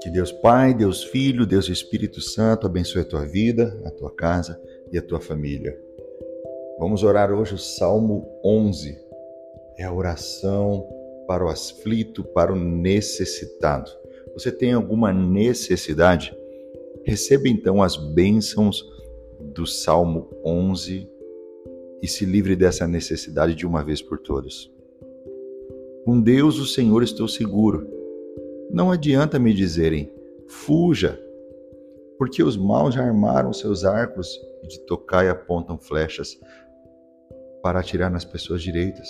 Que Deus Pai, Deus Filho, Deus Espírito Santo abençoe a tua vida, a tua casa e a tua família. Vamos orar hoje o Salmo 11. É a oração para o aflito, para o necessitado. Você tem alguma necessidade? Receba então as bênçãos do Salmo 11 e se livre dessa necessidade de uma vez por todas. Com Deus, o Senhor, estou seguro não adianta me dizerem, fuja, porque os maus já armaram seus arcos e de tocar e apontam flechas para atirar nas pessoas direitas.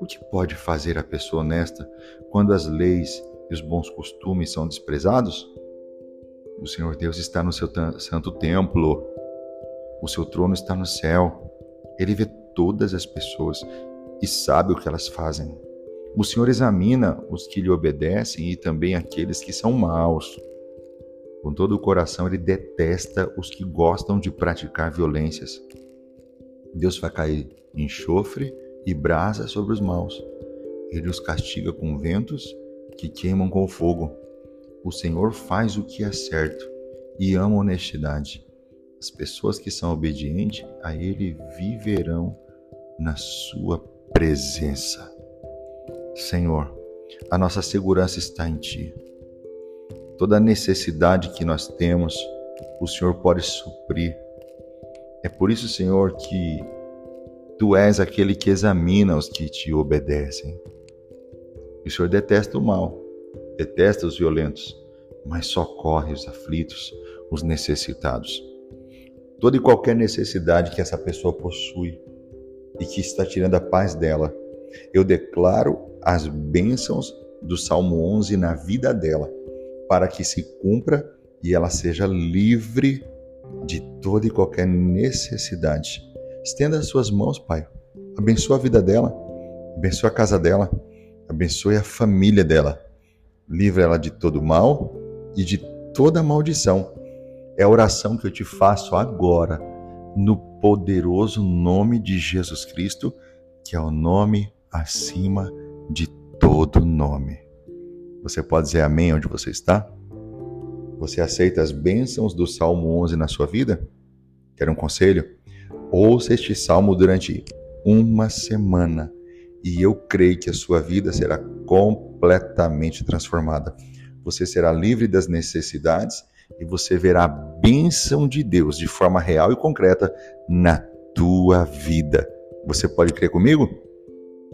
O que pode fazer a pessoa honesta quando as leis e os bons costumes são desprezados? O Senhor Deus está no seu santo templo, o seu trono está no céu. Ele vê todas as pessoas e sabe o que elas fazem. O Senhor examina os que lhe obedecem e também aqueles que são maus. Com todo o coração, ele detesta os que gostam de praticar violências. Deus vai cair enxofre e brasa sobre os maus. Ele os castiga com ventos que queimam com fogo. O Senhor faz o que é certo e ama honestidade. As pessoas que são obedientes a Ele viverão na sua presença. Senhor, a nossa segurança está em Ti. Toda necessidade que nós temos, o Senhor pode suprir. É por isso, Senhor, que Tu és aquele que examina os que te obedecem. O Senhor detesta o mal, detesta os violentos, mas socorre os aflitos, os necessitados. Toda e qualquer necessidade que essa pessoa possui e que está tirando a paz dela, eu declaro as bênçãos do Salmo 11 na vida dela, para que se cumpra e ela seja livre de toda e qualquer necessidade. Estenda as suas mãos, Pai. Abençoa a vida dela, abençoa a casa dela, abençoe a família dela. Livre ela de todo mal e de toda maldição. É a oração que eu te faço agora, no poderoso nome de Jesus Cristo, que é o nome acima de todo nome. Você pode dizer amém onde você está? Você aceita as bênçãos do Salmo 11 na sua vida? Quer um conselho? Ouça este salmo durante uma semana e eu creio que a sua vida será completamente transformada. Você será livre das necessidades e você verá a bênção de Deus de forma real e concreta na tua vida. Você pode crer comigo?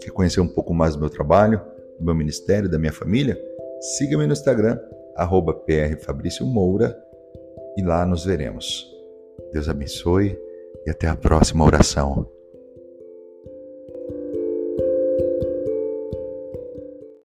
Quer conhecer um pouco mais do meu trabalho, do meu ministério, da minha família? Siga-me no Instagram, arroba Moura, e lá nos veremos. Deus abençoe e até a próxima oração.